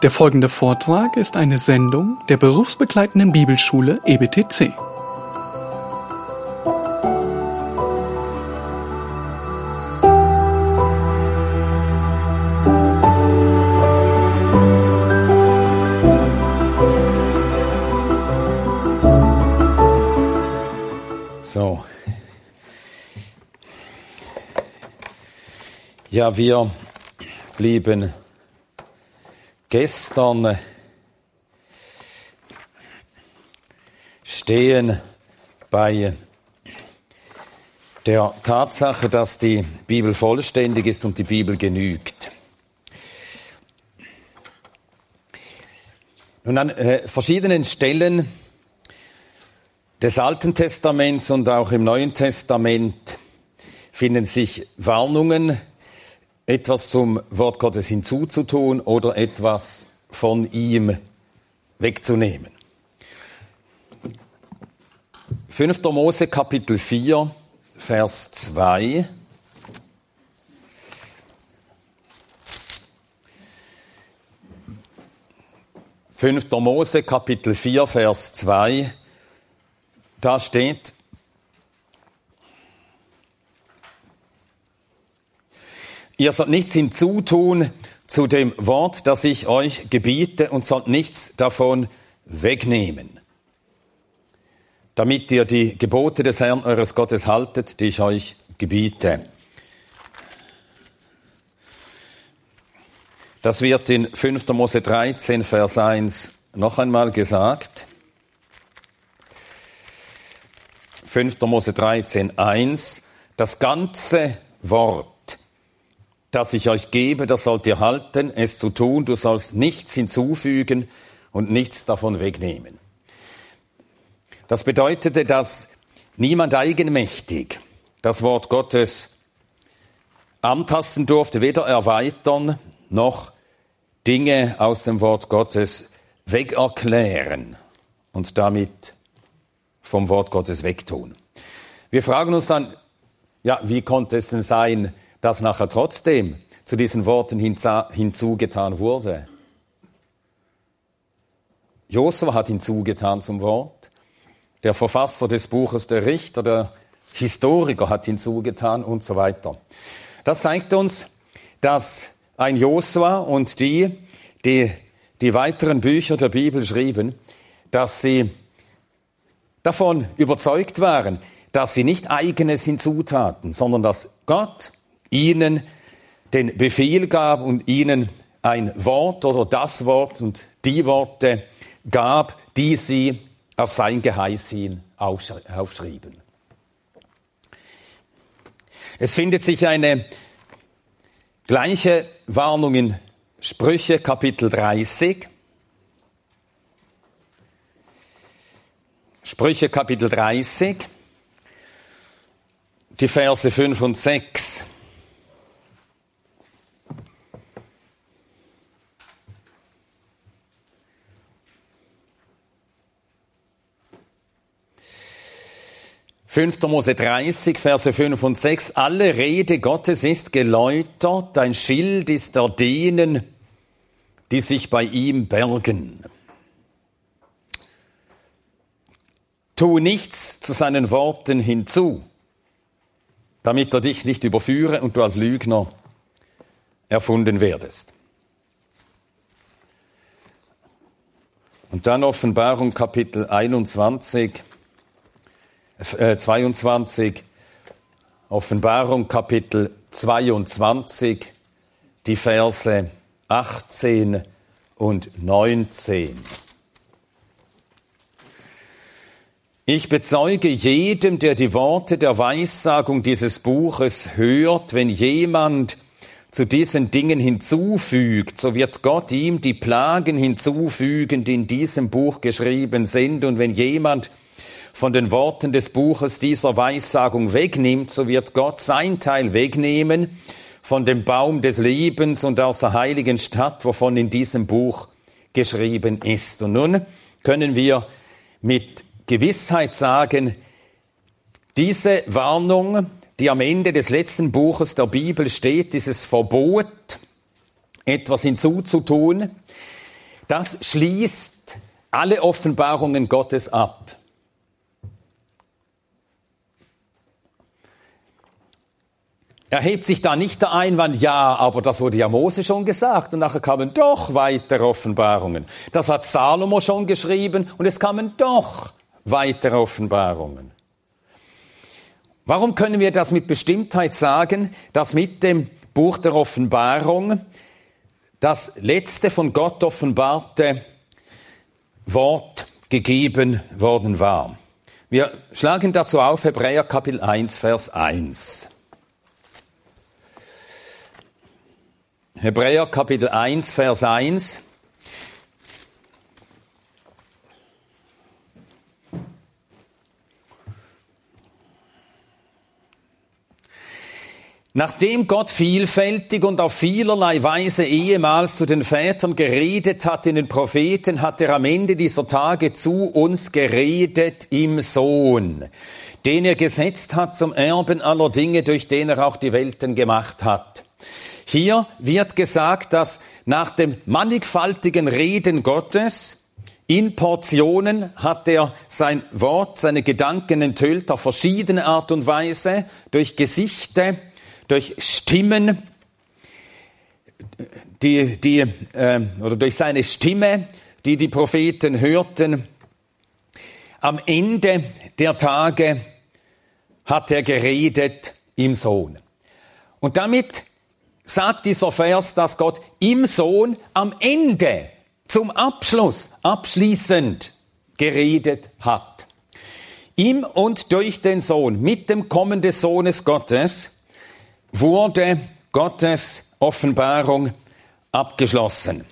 Der folgende Vortrag ist eine Sendung der berufsbegleitenden Bibelschule EBTC. So. Ja, wir blieben gestern stehen bei der Tatsache, dass die Bibel vollständig ist und die Bibel genügt. Nun an äh, verschiedenen Stellen des Alten Testaments und auch im Neuen Testament finden sich Warnungen etwas zum Wort Gottes hinzuzutun oder etwas von ihm wegzunehmen. 5. Mose Kapitel 4, Vers 2. Fünfter Mose Kapitel 4, Vers 2. Da steht, Ihr sollt nichts hinzutun zu dem Wort, das ich euch gebiete, und sollt nichts davon wegnehmen, damit ihr die Gebote des Herrn eures Gottes haltet, die ich euch gebiete. Das wird in 5. Mose 13, Vers 1 noch einmal gesagt. 5. Mose 13, 1. Das ganze Wort das ich euch gebe, das sollt ihr halten, es zu tun, du sollst nichts hinzufügen und nichts davon wegnehmen. Das bedeutete, dass niemand eigenmächtig das Wort Gottes antasten durfte, weder erweitern noch Dinge aus dem Wort Gottes wegerklären und damit vom Wort Gottes wegtun. Wir fragen uns dann, ja, wie konnte es denn sein, dass nachher trotzdem zu diesen Worten hinzugetan wurde. Josua hat hinzugetan zum Wort. Der Verfasser des Buches, der Richter, der Historiker hat hinzugetan und so weiter. Das zeigt uns, dass ein Josua und die, die die weiteren Bücher der Bibel schrieben, dass sie davon überzeugt waren, dass sie nicht eigenes hinzutaten, sondern dass Gott ihnen den Befehl gab und ihnen ein Wort oder das Wort und die Worte gab, die sie auf sein Geheiß hin aufschrieben. Es findet sich eine gleiche Warnung in Sprüche Kapitel 30. Sprüche Kapitel 30, die Verse 5 und 6. Fünfter Mose 30, Verse 5 und 6. Alle Rede Gottes ist geläutert, dein Schild ist der denen, die sich bei ihm bergen. Tu nichts zu seinen Worten hinzu, damit er dich nicht überführe und du als Lügner erfunden werdest. Und dann Offenbarung Kapitel 21, 22, äh, Offenbarung Kapitel 22, die Verse 18 und 19. Ich bezeuge jedem, der die Worte der Weissagung dieses Buches hört, wenn jemand zu diesen Dingen hinzufügt, so wird Gott ihm die Plagen hinzufügen, die in diesem Buch geschrieben sind. Und wenn jemand von den Worten des Buches dieser Weissagung wegnimmt, so wird Gott sein Teil wegnehmen von dem Baum des Lebens und aus der heiligen Stadt, wovon in diesem Buch geschrieben ist. Und nun können wir mit Gewissheit sagen, diese Warnung, die am Ende des letzten Buches der Bibel steht, dieses Verbot, etwas hinzuzutun, das schließt alle Offenbarungen Gottes ab. Er hebt sich da nicht der Einwand, ja, aber das wurde ja Mose schon gesagt und nachher kamen doch weitere Offenbarungen. Das hat Salomo schon geschrieben und es kamen doch weitere Offenbarungen. Warum können wir das mit Bestimmtheit sagen, dass mit dem Buch der Offenbarung das letzte von Gott offenbarte Wort gegeben worden war? Wir schlagen dazu auf Hebräer Kapitel 1, Vers 1. Hebräer Kapitel 1, Vers 1. Nachdem Gott vielfältig und auf vielerlei Weise ehemals zu den Vätern geredet hat in den Propheten, hat er am Ende dieser Tage zu uns geredet im Sohn, den er gesetzt hat zum Erben aller Dinge, durch den er auch die Welten gemacht hat. Hier wird gesagt, dass nach dem mannigfaltigen Reden Gottes in Portionen hat er sein Wort, seine Gedanken enthüllt auf verschiedene Art und Weise, durch Gesichte, durch Stimmen, die, die, äh, oder durch seine Stimme, die die Propheten hörten. Am Ende der Tage hat er geredet im Sohn. Und damit sagt dieser Vers, dass Gott im Sohn am Ende, zum Abschluss, abschließend geredet hat. Im und durch den Sohn, mit dem Kommen des Sohnes Gottes, wurde Gottes Offenbarung abgeschlossen.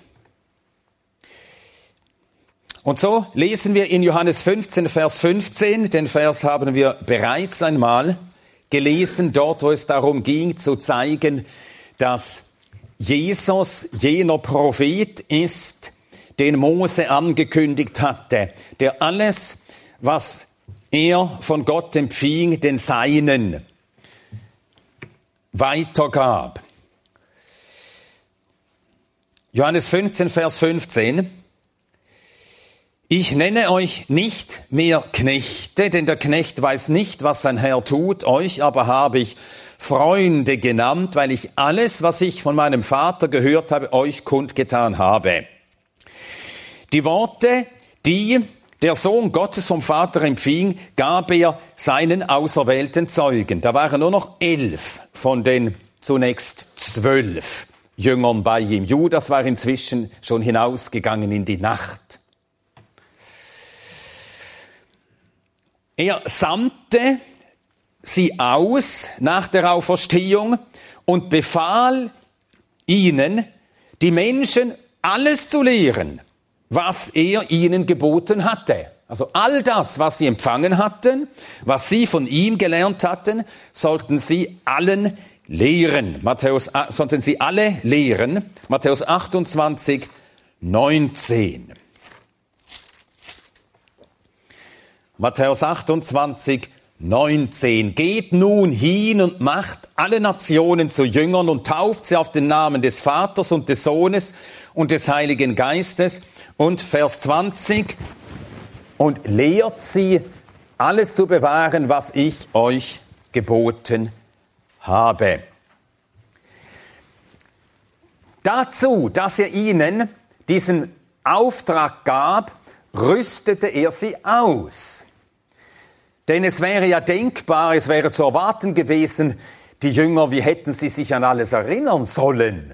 Und so lesen wir in Johannes 15, Vers 15, den Vers haben wir bereits einmal gelesen, dort wo es darum ging zu zeigen, dass Jesus jener Prophet ist, den Mose angekündigt hatte, der alles, was er von Gott empfing, den Seinen weitergab. Johannes 15, Vers 15. Ich nenne euch nicht mehr Knechte, denn der Knecht weiß nicht, was sein Herr tut, euch aber habe ich Freunde genannt, weil ich alles, was ich von meinem Vater gehört habe, euch kundgetan habe. Die Worte, die der Sohn Gottes vom Vater empfing, gab er seinen auserwählten Zeugen. Da waren nur noch elf von den zunächst zwölf Jüngern bei ihm. Judas war inzwischen schon hinausgegangen in die Nacht. Er sandte sie aus nach der Auferstehung und befahl ihnen, die Menschen alles zu lehren, was er ihnen geboten hatte. Also all das, was sie empfangen hatten, was sie von ihm gelernt hatten, sollten sie allen lehren. Matthäus, sollten sie alle lehren. Matthäus 28, 19. Matthäus 28, 19. Geht nun hin und macht alle Nationen zu Jüngern und tauft sie auf den Namen des Vaters und des Sohnes und des Heiligen Geistes. Und Vers 20. Und lehrt sie, alles zu bewahren, was ich euch geboten habe. Dazu, dass er ihnen diesen Auftrag gab, rüstete er sie aus. Denn es wäre ja denkbar, es wäre zu erwarten gewesen, die Jünger, wie hätten sie sich an alles erinnern sollen?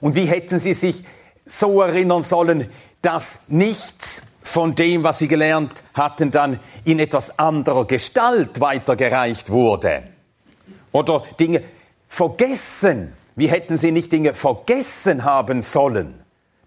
Und wie hätten sie sich so erinnern sollen, dass nichts von dem, was sie gelernt hatten, dann in etwas anderer Gestalt weitergereicht wurde? Oder Dinge vergessen? Wie hätten sie nicht Dinge vergessen haben sollen,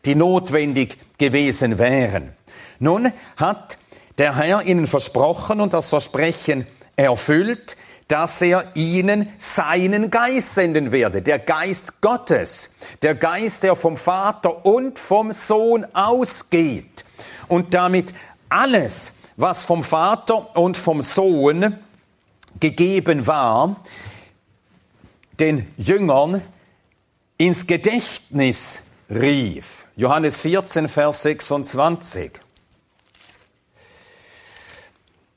die notwendig gewesen wären? Nun hat der Herr ihnen versprochen und das Versprechen erfüllt, dass er ihnen seinen Geist senden werde, der Geist Gottes, der Geist, der vom Vater und vom Sohn ausgeht und damit alles, was vom Vater und vom Sohn gegeben war, den Jüngern ins Gedächtnis rief. Johannes 14, Vers 26.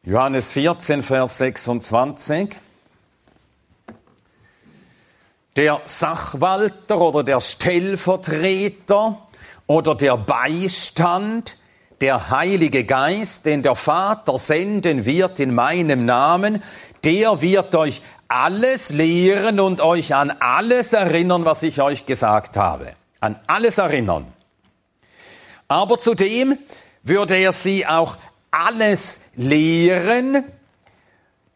Johannes 14, Vers 26. Der Sachwalter oder der Stellvertreter oder der Beistand, der Heilige Geist, den der Vater senden wird in meinem Namen, der wird euch alles lehren und euch an alles erinnern, was ich euch gesagt habe. An alles erinnern. Aber zudem würde er sie auch alles lehren.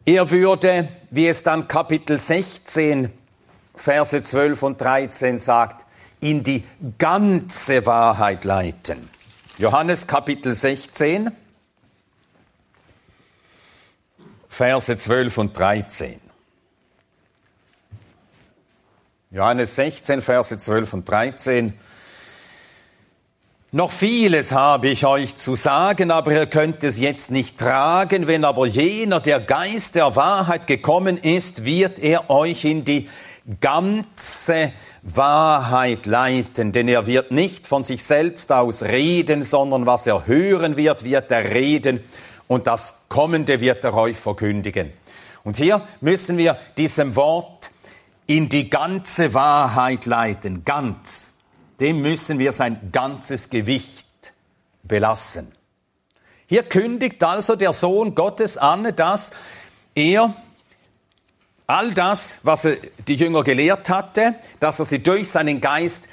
Er würde, wie es dann Kapitel 16, Verse 12 und 13 sagt, in die ganze Wahrheit leiten. Johannes Kapitel 16, Verse 12 und 13. Johannes 16, Verse 12 und 13. Noch vieles habe ich euch zu sagen, aber ihr könnt es jetzt nicht tragen. Wenn aber jener, der Geist der Wahrheit gekommen ist, wird er euch in die ganze Wahrheit leiten. Denn er wird nicht von sich selbst aus reden, sondern was er hören wird, wird er reden. Und das Kommende wird er euch verkündigen. Und hier müssen wir diesem Wort in die ganze Wahrheit leiten, ganz. Dem müssen wir sein ganzes Gewicht belassen. Hier kündigt also der Sohn Gottes an, dass er all das, was er die Jünger gelehrt hatte, dass er sie durch seinen Geist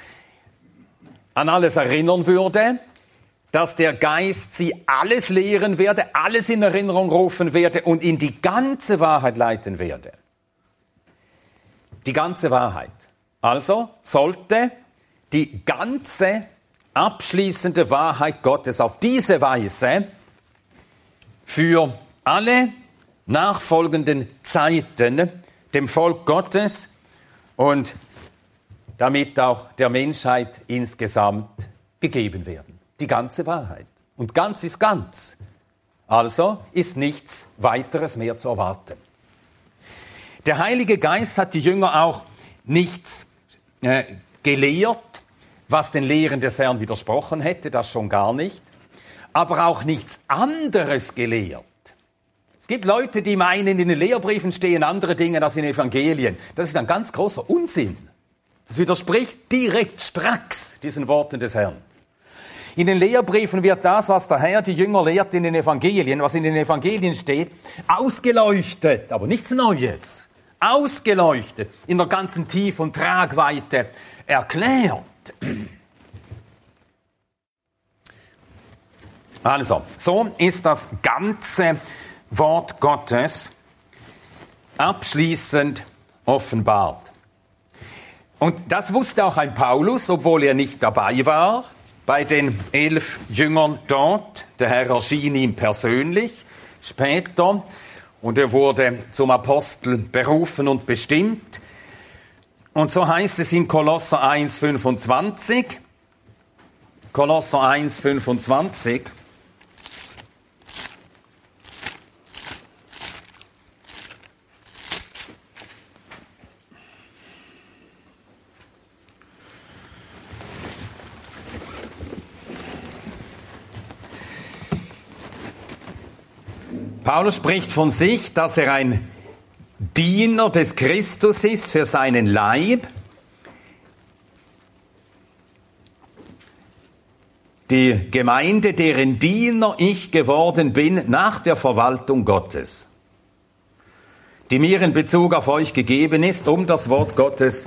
an alles erinnern würde, dass der Geist sie alles lehren werde, alles in Erinnerung rufen werde und in die ganze Wahrheit leiten werde die ganze Wahrheit. Also sollte die ganze abschließende Wahrheit Gottes auf diese Weise für alle nachfolgenden Zeiten dem Volk Gottes und damit auch der Menschheit insgesamt gegeben werden. Die ganze Wahrheit. Und ganz ist ganz. Also ist nichts weiteres mehr zu erwarten. Der Heilige Geist hat die Jünger auch nichts äh, gelehrt, was den Lehren des Herrn widersprochen hätte, das schon gar nicht, aber auch nichts anderes gelehrt. Es gibt Leute, die meinen, in den Lehrbriefen stehen andere Dinge als in Evangelien. Das ist ein ganz großer Unsinn. Das widerspricht direkt stracks diesen Worten des Herrn. In den Lehrbriefen wird das, was der Herr die Jünger lehrt in den Evangelien, was in den Evangelien steht, ausgeleuchtet, aber nichts Neues ausgeleuchtet, in der ganzen Tief- und Tragweite erklärt. Also, so ist das ganze Wort Gottes abschließend offenbart. Und das wusste auch ein Paulus, obwohl er nicht dabei war bei den elf Jüngern dort. Der Herr erschien ihm persönlich. Später und er wurde zum Apostel berufen und bestimmt. Und so heißt es in Kolosser 1, 25. Kolosser 1, 25. Paulus spricht von sich, dass er ein Diener des Christus ist für seinen Leib. Die Gemeinde, deren Diener ich geworden bin nach der Verwaltung Gottes, die mir in Bezug auf euch gegeben ist, um das Wort Gottes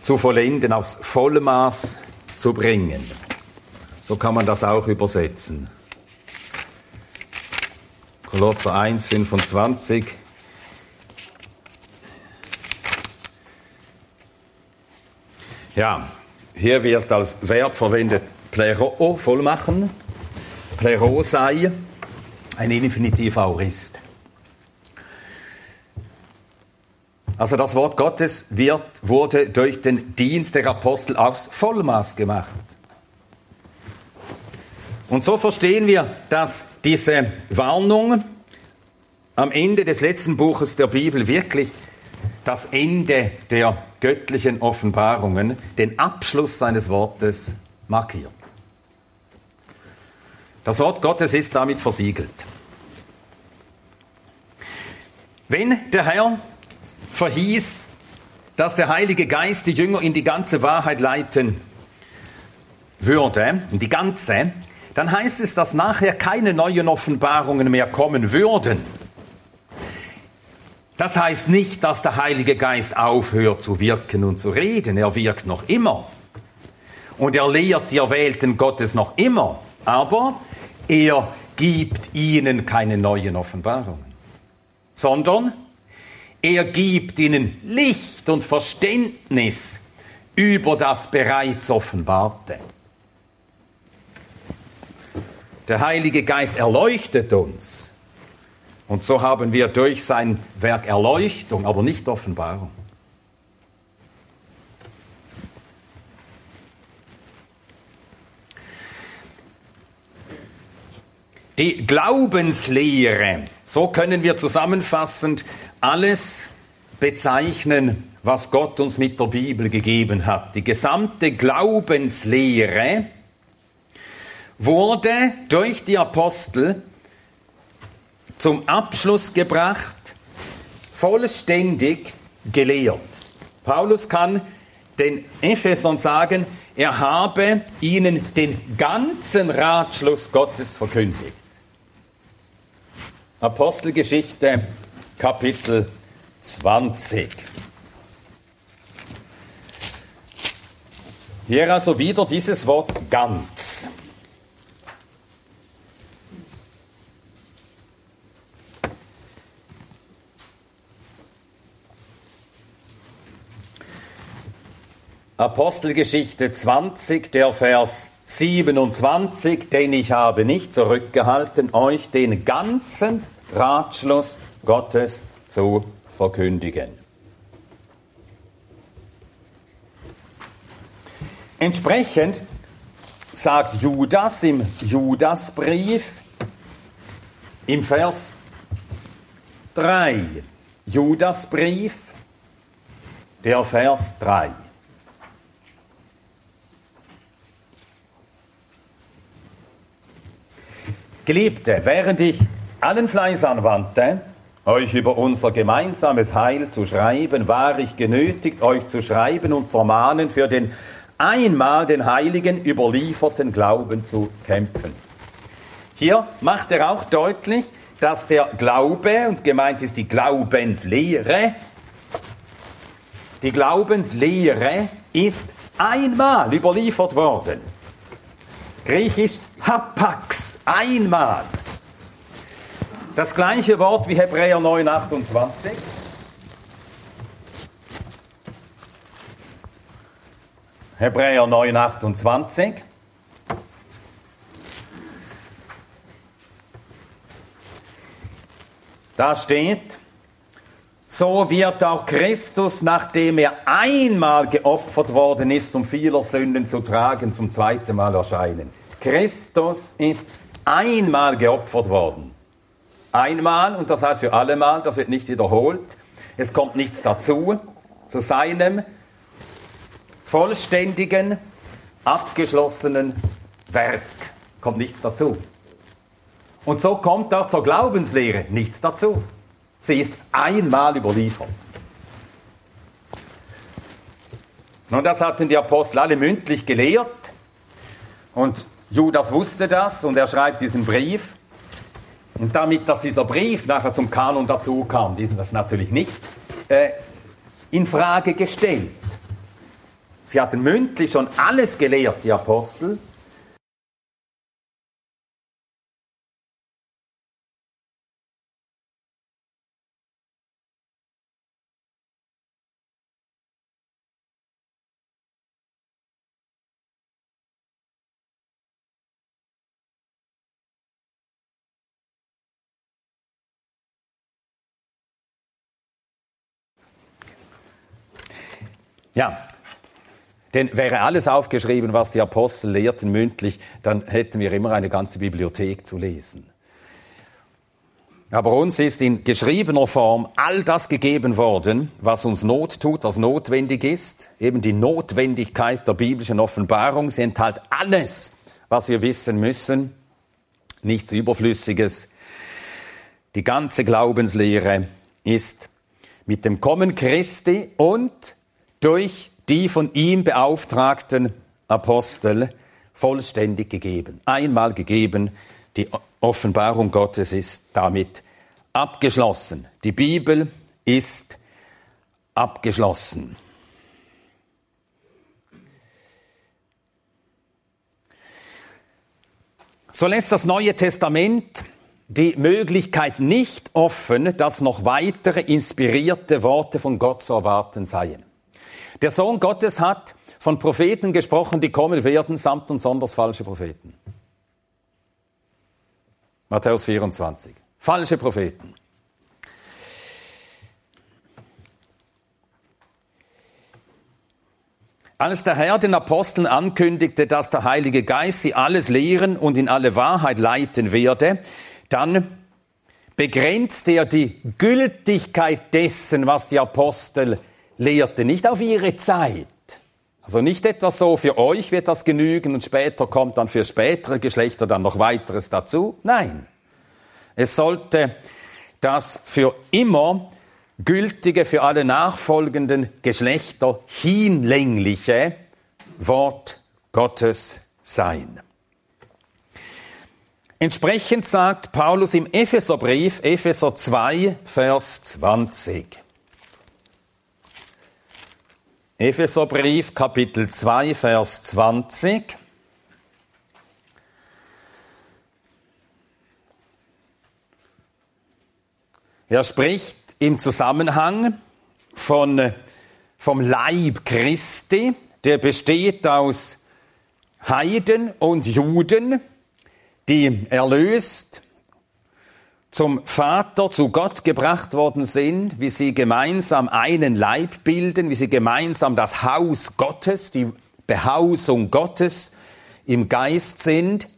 zu vollenden, aufs Vollmaß zu bringen. So kann man das auch übersetzen. Kolosser 1, 25. Ja, hier wird als Verb verwendet plero, vollmachen, plero sei, ein Infinitiv Aurist. Also das Wort Gottes wird, wurde durch den Dienst der Apostel aufs Vollmaß gemacht. Und so verstehen wir, dass diese Warnung am Ende des letzten Buches der Bibel wirklich das Ende der göttlichen Offenbarungen, den Abschluss seines Wortes markiert. Das Wort Gottes ist damit versiegelt. Wenn der Herr verhieß, dass der Heilige Geist die Jünger in die ganze Wahrheit leiten würde, in die ganze, dann heißt es, dass nachher keine neuen Offenbarungen mehr kommen würden. Das heißt nicht, dass der Heilige Geist aufhört zu wirken und zu reden. Er wirkt noch immer. Und er lehrt die Erwählten Gottes noch immer. Aber er gibt ihnen keine neuen Offenbarungen, sondern er gibt ihnen Licht und Verständnis über das bereits Offenbarte. Der Heilige Geist erleuchtet uns. Und so haben wir durch sein Werk Erleuchtung, aber nicht Offenbarung. Die Glaubenslehre, so können wir zusammenfassend alles bezeichnen, was Gott uns mit der Bibel gegeben hat. Die gesamte Glaubenslehre wurde durch die Apostel zum Abschluss gebracht, vollständig gelehrt. Paulus kann den Ephesern sagen, er habe ihnen den ganzen Ratschluss Gottes verkündigt. Apostelgeschichte Kapitel 20. Hier also wieder dieses Wort ganz. Apostelgeschichte 20, der Vers 27, denn ich habe nicht zurückgehalten, euch den ganzen Ratschluss Gottes zu verkündigen. Entsprechend sagt Judas im Judasbrief im Vers 3, Judasbrief, der Vers 3. Geliebte, während ich allen Fleiß anwandte, euch über unser gemeinsames Heil zu schreiben, war ich genötigt, euch zu schreiben und zu ermahnen, für den einmal den Heiligen überlieferten Glauben zu kämpfen. Hier macht er auch deutlich, dass der Glaube, und gemeint ist die Glaubenslehre, die Glaubenslehre ist einmal überliefert worden. Griechisch hapax, einmal. Das gleiche Wort wie Hebräer 9, 28. Hebräer 9, 28. Da steht, so wird auch Christus, nachdem er einmal geopfert worden ist, um vieler Sünden zu tragen, zum zweiten Mal erscheinen. Christus ist einmal geopfert worden. Einmal, und das heißt für allemal, das wird nicht wiederholt. Es kommt nichts dazu. Zu seinem vollständigen, abgeschlossenen Werk kommt nichts dazu. Und so kommt auch zur Glaubenslehre nichts dazu. Sie ist einmal überliefert. Nun, das hatten die Apostel alle mündlich gelehrt. Und Judas wusste das und er schreibt diesen Brief. Und damit, dass dieser Brief nachher zum Kanon dazu kam, diesen das natürlich nicht äh, in Frage gestellt. Sie hatten mündlich schon alles gelehrt, die Apostel, Ja, denn wäre alles aufgeschrieben, was die Apostel lehrten mündlich, dann hätten wir immer eine ganze Bibliothek zu lesen. Aber uns ist in geschriebener Form all das gegeben worden, was uns Not tut, was notwendig ist. Eben die Notwendigkeit der biblischen Offenbarung. Sie enthält alles, was wir wissen müssen. Nichts Überflüssiges. Die ganze Glaubenslehre ist mit dem Kommen Christi und durch die von ihm beauftragten Apostel vollständig gegeben. Einmal gegeben die Offenbarung Gottes ist damit abgeschlossen. Die Bibel ist abgeschlossen. So lässt das Neue Testament die Möglichkeit nicht offen, dass noch weitere inspirierte Worte von Gott zu erwarten seien. Der Sohn Gottes hat von Propheten gesprochen, die kommen werden, samt und sonders falsche Propheten. Matthäus 24. Falsche Propheten. Als der Herr den Aposteln ankündigte, dass der Heilige Geist sie alles lehren und in alle Wahrheit leiten werde, dann begrenzt er die Gültigkeit dessen, was die Apostel lehrten, nicht auf ihre Zeit. Also nicht etwas so, für euch wird das genügen und später kommt dann für spätere Geschlechter dann noch weiteres dazu. Nein. Es sollte das für immer gültige, für alle nachfolgenden Geschlechter hinlängliche Wort Gottes sein. Entsprechend sagt Paulus im Epheserbrief, Epheser 2, Vers 20. Epheserbrief, Kapitel 2, Vers 20. Er spricht im Zusammenhang von, vom Leib Christi, der besteht aus Heiden und Juden, die erlöst zum Vater, zu Gott gebracht worden sind, wie sie gemeinsam einen Leib bilden, wie sie gemeinsam das Haus Gottes, die Behausung Gottes im Geist sind.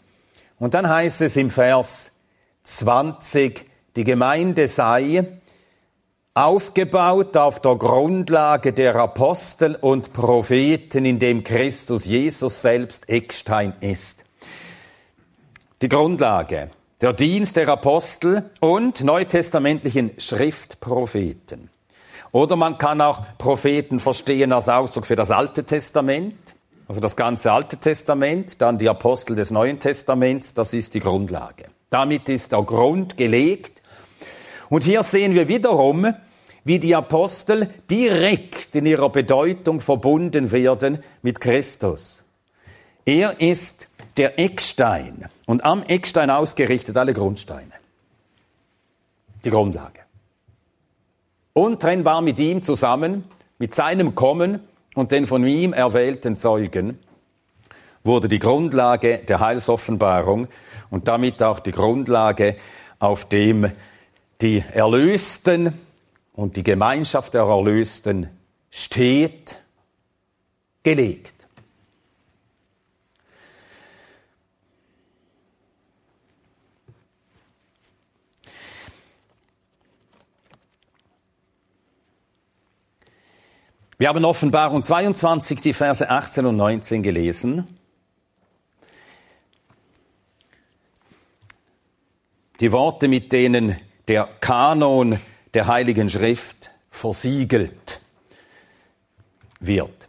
Und dann heißt es im Vers 20, die Gemeinde sei aufgebaut auf der Grundlage der Apostel und Propheten, in dem Christus Jesus selbst Eckstein ist. Die Grundlage, der Dienst der Apostel und neutestamentlichen Schriftpropheten. Oder man kann auch Propheten verstehen als Ausdruck für das Alte Testament, also das ganze Alte Testament, dann die Apostel des Neuen Testaments, das ist die Grundlage. Damit ist der Grund gelegt und hier sehen wir wiederum, wie die Apostel direkt in ihrer Bedeutung verbunden werden mit Christus. Er ist der Eckstein und am Eckstein ausgerichtet alle Grundsteine. Die Grundlage. Untrennbar mit ihm zusammen, mit seinem Kommen und den von ihm erwählten Zeugen wurde die Grundlage der Heilsoffenbarung und damit auch die Grundlage, auf dem die Erlösten und die Gemeinschaft der Erlösten steht gelegt. Wir haben Offenbarung 22, die Verse 18 und 19 gelesen. Die Worte, mit denen der Kanon der Heiligen Schrift versiegelt wird.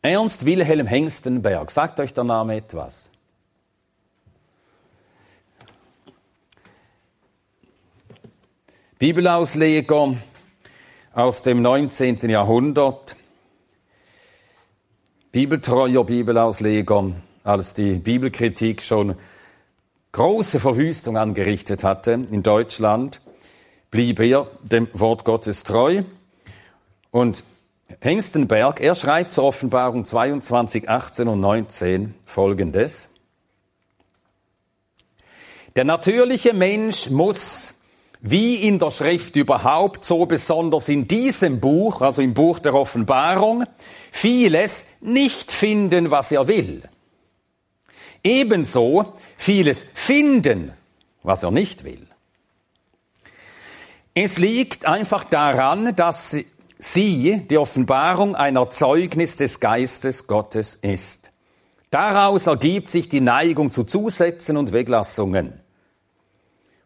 Ernst Wilhelm Hengstenberg, sagt euch der Name etwas? Bibelausleger aus dem 19. Jahrhundert, bibeltreuer Bibelausleger, als die Bibelkritik schon große Verwüstung angerichtet hatte in Deutschland, blieb er dem Wort Gottes treu. Und Hengstenberg, er schreibt zur Offenbarung 22, 18 und 19 Folgendes. Der natürliche Mensch muss, wie in der Schrift überhaupt, so besonders in diesem Buch, also im Buch der Offenbarung, vieles nicht finden, was er will. Ebenso vieles finden, was er nicht will. Es liegt einfach daran, dass sie, die Offenbarung, ein Erzeugnis des Geistes Gottes ist. Daraus ergibt sich die Neigung zu Zusätzen und Weglassungen.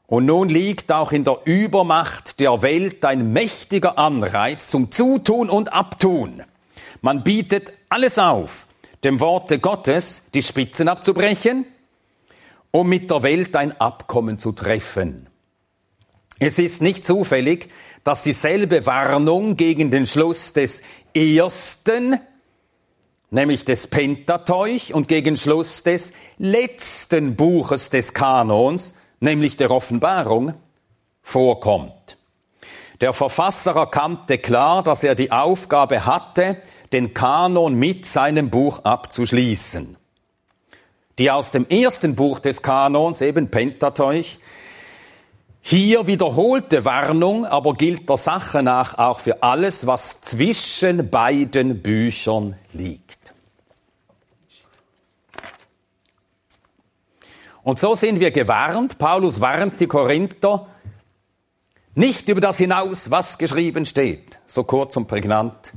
Und nun liegt auch in der Übermacht der Welt ein mächtiger Anreiz zum Zutun und Abtun. Man bietet alles auf, dem Worte Gottes die Spitzen abzubrechen, um mit der Welt ein Abkommen zu treffen. Es ist nicht zufällig, dass dieselbe Warnung gegen den Schluss des ersten, nämlich des Pentateuch, und gegen Schluss des letzten Buches des Kanons, nämlich der Offenbarung, vorkommt. Der Verfasser erkannte klar, dass er die Aufgabe hatte, den Kanon mit seinem Buch abzuschließen. Die aus dem ersten Buch des Kanons, eben Pentateuch, hier wiederholte Warnung aber gilt der Sache nach auch für alles, was zwischen beiden Büchern liegt. Und so sind wir gewarnt. Paulus warnt die Korinther nicht über das hinaus, was geschrieben steht. So kurz und prägnant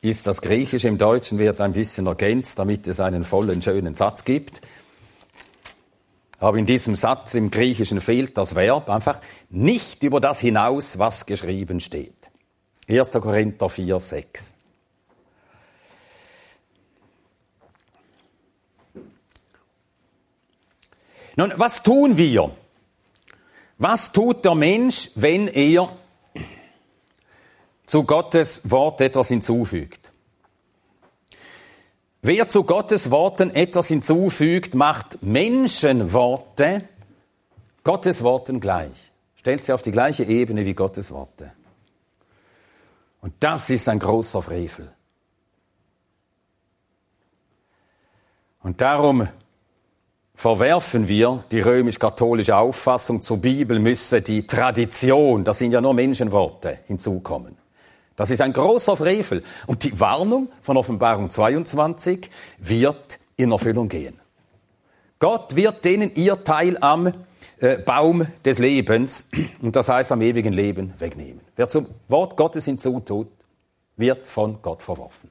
ist das Griechische. Im Deutschen wird ein bisschen ergänzt, damit es einen vollen, schönen Satz gibt. Aber in diesem Satz im Griechischen fehlt das Verb einfach nicht über das hinaus, was geschrieben steht. 1. Korinther 4, 6. Nun, was tun wir? Was tut der Mensch, wenn er zu Gottes Wort etwas hinzufügt? Wer zu Gottes Worten etwas hinzufügt, macht Menschenworte Gottes Worten gleich. Stellt sie auf die gleiche Ebene wie Gottes Worte. Und das ist ein großer Frevel. Und darum verwerfen wir die römisch-katholische Auffassung zur Bibel müsse die Tradition, das sind ja nur Menschenworte, hinzukommen. Das ist ein großer Frevel. Und die Warnung von Offenbarung 22 wird in Erfüllung gehen. Gott wird denen ihr Teil am äh, Baum des Lebens, und das heißt am ewigen Leben, wegnehmen. Wer zum Wort Gottes hinzutut, wird von Gott verworfen.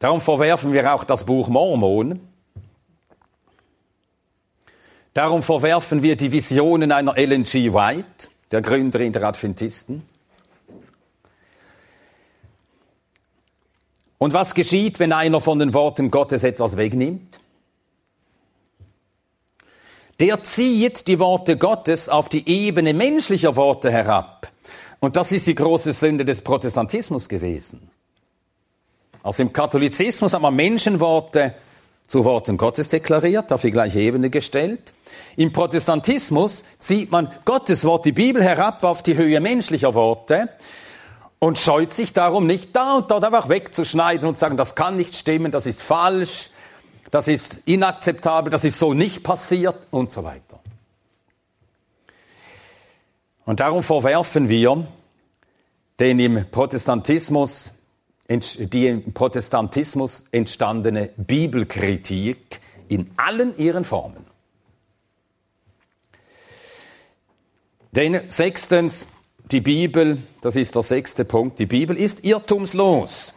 Darum verwerfen wir auch das Buch Mormon, Darum verwerfen wir die Visionen einer Ellen G. White, der Gründerin der Adventisten. Und was geschieht, wenn einer von den Worten Gottes etwas wegnimmt? Der zieht die Worte Gottes auf die Ebene menschlicher Worte herab. Und das ist die große Sünde des Protestantismus gewesen. Also im Katholizismus hat man Menschenworte zu Worten Gottes deklariert, auf die gleiche Ebene gestellt. Im Protestantismus zieht man Gottes Wort, die Bibel herab auf die Höhe menschlicher Worte und scheut sich darum nicht da und dort einfach wegzuschneiden und sagen, das kann nicht stimmen, das ist falsch, das ist inakzeptabel, das ist so nicht passiert und so weiter. Und darum verwerfen wir den im Protestantismus die im Protestantismus entstandene Bibelkritik in allen ihren Formen. Denn sechstens, die Bibel, das ist der sechste Punkt, die Bibel ist irrtumslos.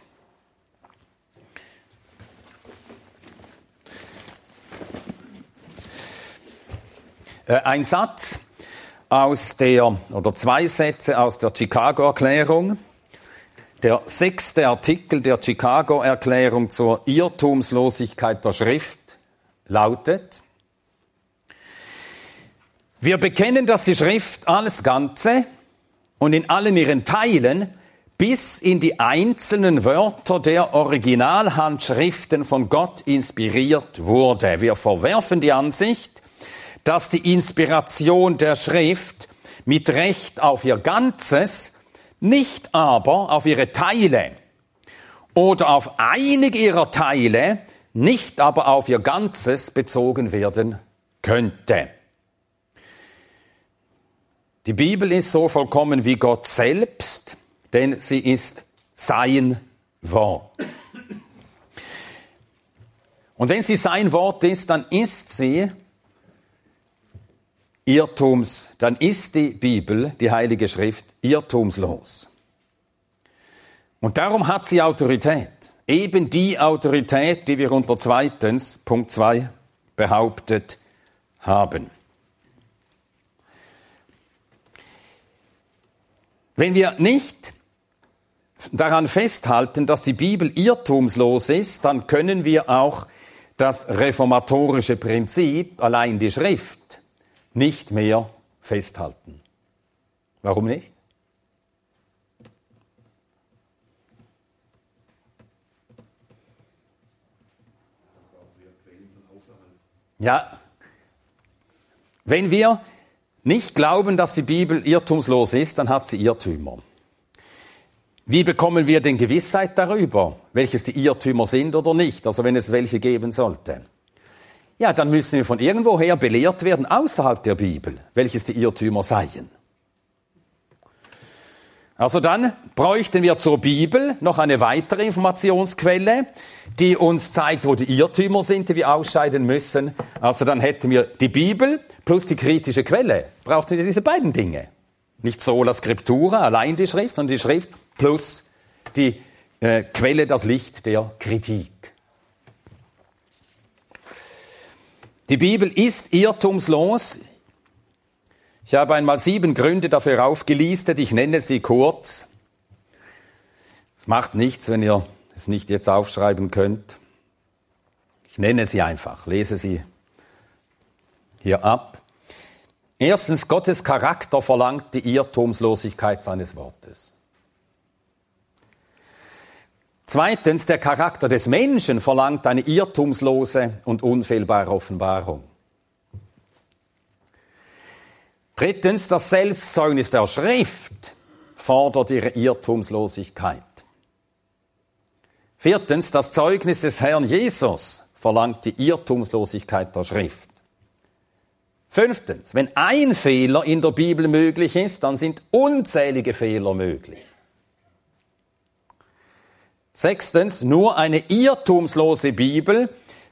Äh, ein Satz aus der, oder zwei Sätze aus der Chicago-Erklärung. Der sechste Artikel der Chicago-Erklärung zur Irrtumslosigkeit der Schrift lautet, wir bekennen, dass die Schrift alles Ganze und in allen ihren Teilen bis in die einzelnen Wörter der Originalhandschriften von Gott inspiriert wurde. Wir verwerfen die Ansicht, dass die Inspiration der Schrift mit Recht auf ihr Ganzes nicht aber auf ihre Teile oder auf einige ihrer Teile, nicht aber auf ihr Ganzes bezogen werden könnte. Die Bibel ist so vollkommen wie Gott selbst, denn sie ist sein Wort. Und wenn sie sein Wort ist, dann ist sie Irrtums, dann ist die Bibel, die Heilige Schrift, irrtumslos. Und darum hat sie Autorität. Eben die Autorität, die wir unter zweitens, Punkt 2, behauptet haben. Wenn wir nicht daran festhalten, dass die Bibel irrtumslos ist, dann können wir auch das reformatorische Prinzip, allein die Schrift, nicht mehr festhalten. Warum nicht? Ja, wenn wir nicht glauben, dass die Bibel irrtumslos ist, dann hat sie Irrtümer. Wie bekommen wir denn Gewissheit darüber, welches die Irrtümer sind oder nicht, also wenn es welche geben sollte? Ja, dann müssen wir von irgendwoher belehrt werden außerhalb der Bibel, welches die Irrtümer seien. Also dann bräuchten wir zur Bibel noch eine weitere Informationsquelle, die uns zeigt, wo die Irrtümer sind, die wir ausscheiden müssen. Also dann hätten wir die Bibel plus die kritische Quelle. Brauchten wir diese beiden Dinge. Nicht sola scriptura, allein die Schrift, sondern die Schrift plus die äh, Quelle, das Licht der Kritik. Die Bibel ist irrtumslos. Ich habe einmal sieben Gründe dafür aufgelistet. Ich nenne sie kurz. Es macht nichts, wenn ihr es nicht jetzt aufschreiben könnt. Ich nenne sie einfach, lese sie hier ab. Erstens, Gottes Charakter verlangt die Irrtumslosigkeit seines Wortes. Zweitens, der Charakter des Menschen verlangt eine irrtumslose und unfehlbare Offenbarung. Drittens, das Selbstzeugnis der Schrift fordert ihre Irrtumslosigkeit. Viertens, das Zeugnis des Herrn Jesus verlangt die Irrtumslosigkeit der Schrift. Fünftens, wenn ein Fehler in der Bibel möglich ist, dann sind unzählige Fehler möglich. Sechstens, nur eine irrtumslose Bibel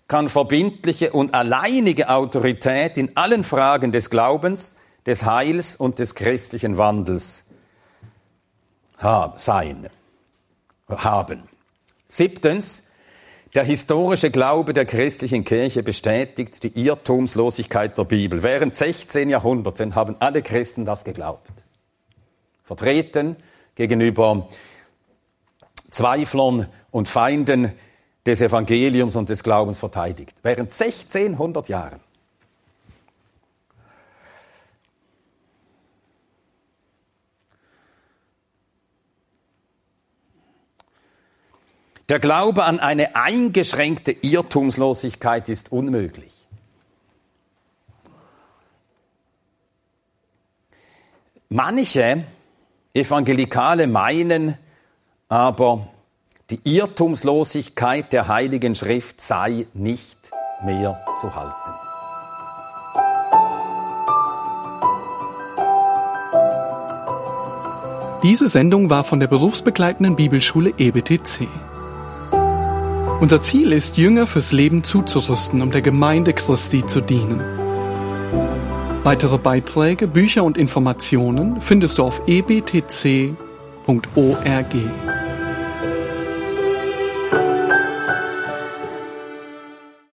kann verbindliche und alleinige Autorität in allen Fragen des Glaubens, des Heils und des christlichen Wandels sein, haben. Siebtens, der historische Glaube der christlichen Kirche bestätigt die Irrtumslosigkeit der Bibel. Während 16 Jahrhunderten haben alle Christen das geglaubt. Vertreten gegenüber Zweiflern und Feinden des Evangeliums und des Glaubens verteidigt. Während 1600 Jahren. Der Glaube an eine eingeschränkte Irrtumslosigkeit ist unmöglich. Manche Evangelikale meinen aber, die Irrtumslosigkeit der Heiligen Schrift sei nicht mehr zu halten. Diese Sendung war von der berufsbegleitenden Bibelschule EBTC. Unser Ziel ist, Jünger fürs Leben zuzurüsten, um der Gemeinde Christi zu dienen. Weitere Beiträge, Bücher und Informationen findest du auf ebtc.org.